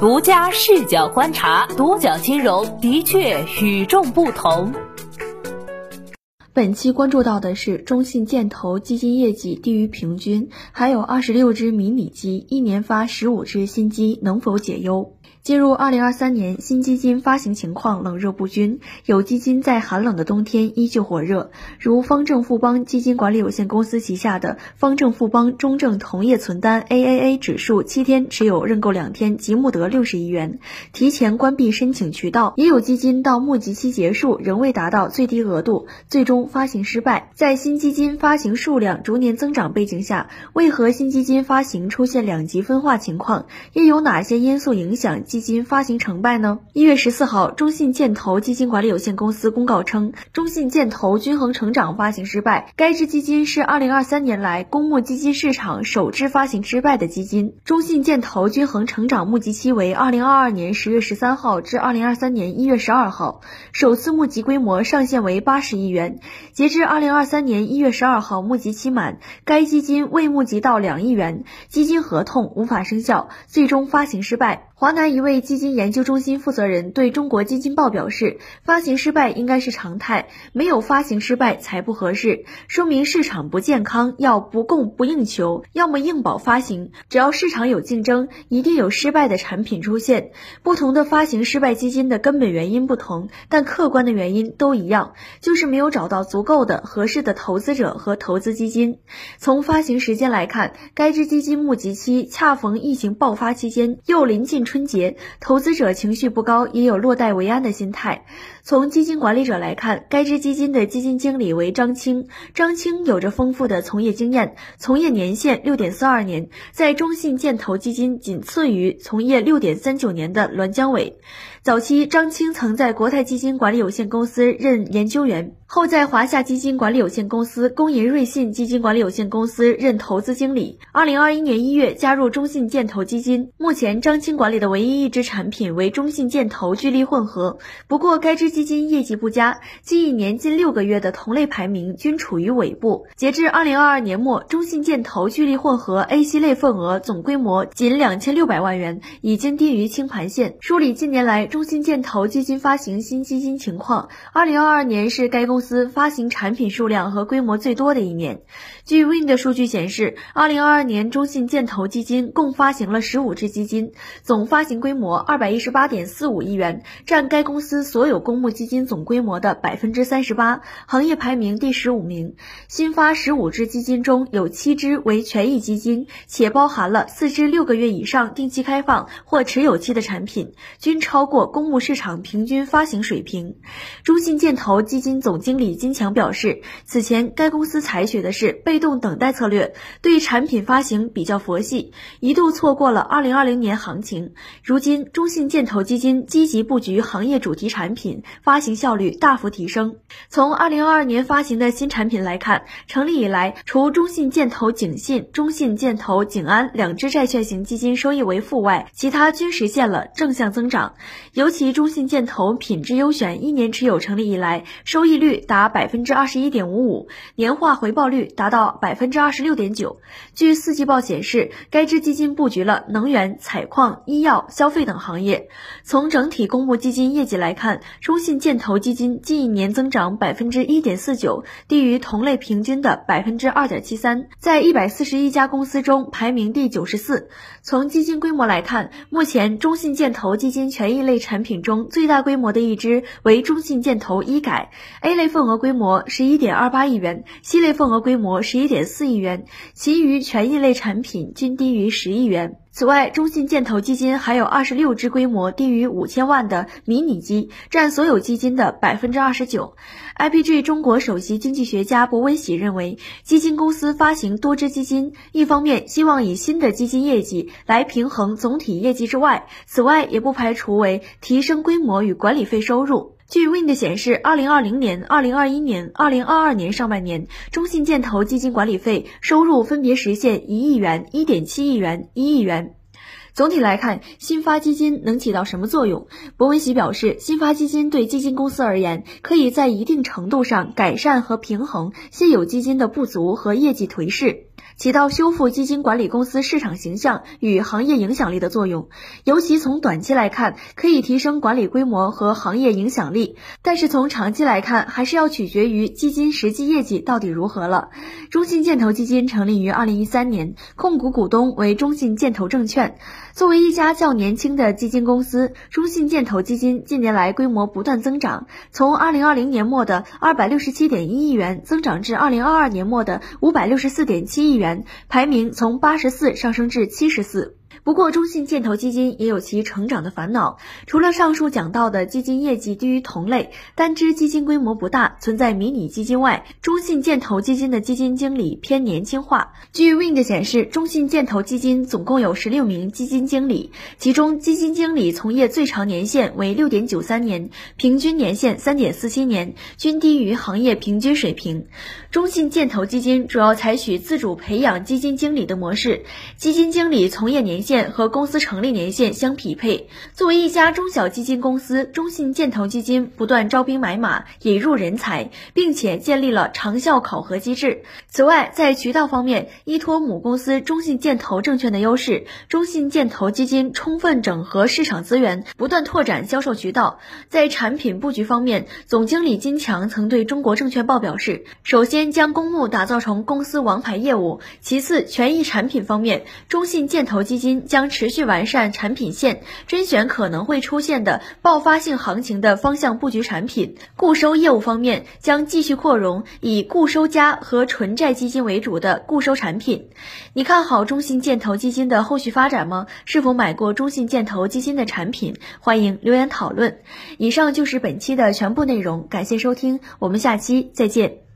独家视角观察，独角金融的确与众不同。本期关注到的是中信建投基金业绩低于平均，还有二十六只迷你基，一年发十五只新基，能否解忧？进入二零二三年，新基金发行情况冷热不均，有基金在寒冷的冬天依旧火热，如方正富邦基金管理有限公司旗下的方正富邦中证同业存单 AAA 指数，七天持有认购两天即募得六十亿元，提前关闭申请渠道；也有基金到募集期结束仍未达到最低额度，最终发行失败。在新基金发行数量逐年增长背景下，为何新基金发行出现两极分化情况？又有哪些因素影响？基基金发行成败呢？一月十四号，中信建投基金管理有限公司公告称，中信建投均衡成长发行失败。该支基金是二零二三年来公募基金市场首支发行失败的基金。中信建投均衡成长募集期为二零二二年十月十三号至二零二三年一月十二号，首次募集规模上限为八十亿元。截至二零二三年一月十二号，募集期满，该基金未募集到两亿元，基金合同无法生效，最终发行失败。华南一位基金研究中心负责人对中国基金报表示，发行失败应该是常态，没有发行失败才不合适，说明市场不健康，要不供不应求，要么硬保发行。只要市场有竞争，一定有失败的产品出现。不同的发行失败基金的根本原因不同，但客观的原因都一样，就是没有找到足够的合适的投资者和投资基金。从发行时间来看，该支基金募集期恰逢疫情爆发期间，又临近。春节，投资者情绪不高，也有落袋为安的心态。从基金管理者来看，该支基金的基金经理为张青，张青有着丰富的从业经验，从业年限六点四二年，在中信建投基金仅次于从业六点三九年的栾江伟。早期，张青曾在国泰基金管理有限公司任研究员，后在华夏基金管理有限公司、工银瑞信基金管理有限公司任投资经理。二零二一年一月加入中信建投基金，目前张青管理的唯一一支产品为中信建投聚力混合，不过该支基基金业绩不佳，近一年近六个月的同类排名均处于尾部。截至二零二二年末，中信建投聚力混合 A 系类份额总规模仅两千六百万元，已经低于清盘线。梳理近年来中信建投基金发行新基金情况，二零二二年是该公司发行产品数量和规模最多的一年。据 Win 的数据显示，二零二二年中信建投基金共发行了十五只基金，总发行规模二百一十八点四五亿元，占该公司所有公募。基金总规模的百分之三十八，行业排名第十五名。新发十五只基金中有七只为权益基金，且包含了四只六个月以上定期开放或持有期的产品，均超过公募市场平均发行水平。中信建投基金总经理金强表示，此前该公司采取的是被动等待策略，对产品发行比较佛系，一度错过了二零二零年行情。如今，中信建投基金积极布局行业主题产品。发行效率大幅提升。从二零二二年发行的新产品来看，成立以来，除中信建投景信、中信建投景安两只债券型基金收益为负外，其他均实现了正向增长。尤其中信建投品质优选一年持有成立以来，收益率达百分之二十一点五五，年化回报率达到百分之二十六点九。据四季报显示，该支基金布局了能源、采矿、医药、消费等行业。从整体公募基金业绩来看，中中。信建投基金近一年增长百分之一点四九，低于同类平均的百分之二点七三，在一百四十一家公司中排名第九十四。从基金规模来看，目前中信建投基金权益类产品中最大规模的一支为中信建投医改，A 类份额规模十一点二八亿元，C 类份额规模十一点四亿元，其余权益类产品均低于十亿元。此外，中信建投基金还有二十六只规模低于五千万的迷你基，占所有基金的百分之二十九。IPG 中国首席经济学家博文喜认为，基金公司发行多支基金，一方面希望以新的基金业绩来平衡总体业绩之外，此外也不排除为提升规模与管理费收入。据 Wind 显示，二零二零年、二零二一年、二零二二年上半年，中信建投基金管理费收入分别实现一亿元、一点七亿元、一亿元。总体来看，新发基金能起到什么作用？博文喜表示，新发基金对基金公司而言，可以在一定程度上改善和平衡现有基金的不足和业绩颓势。起到修复基金管理公司市场形象与行业影响力的作用。尤其从短期来看，可以提升管理规模和行业影响力，但是从长期来看，还是要取决于基金实际业绩到底如何了。中信建投基金成立于二零一三年，控股股东为中信建投证券。作为一家较年轻的基金公司，中信建投基金近年来规模不断增长，从二零二零年末的二百六十七点一亿元增长至二零二二年末的五百六十四点七亿元，排名从八十四上升至七十四。不过，中信建投基金也有其成长的烦恼。除了上述讲到的基金业绩低于同类、单只基金规模不大、存在迷你基金外，中信建投基金的基金经理偏年轻化。据 Wind 显示，中信建投基金总共有十六名基金经理，其中基金经理从业最长年限为六点九三年，平均年限三点四七年，均低于行业平均水平。中信建投基金主要采取自主培养基金经理的模式，基金经理从业年年限。和公司成立年限相匹配。作为一家中小基金公司，中信建投基金不断招兵买马，引入人才，并且建立了长效考核机制。此外，在渠道方面，依托母公司中信建投证券的优势，中信建投基金充分整合市场资源，不断拓展销售渠道。在产品布局方面，总经理金强曾对中国证券报表示：首先将公募打造成公司王牌业务，其次权益产品方面，中信建投基金金。将持续完善产品线，甄选可能会出现的爆发性行情的方向布局产品。固收业务方面，将继续扩容以固收加和纯债基金为主的固收产品。你看好中信建投基金的后续发展吗？是否买过中信建投基金的产品？欢迎留言讨论。以上就是本期的全部内容，感谢收听，我们下期再见。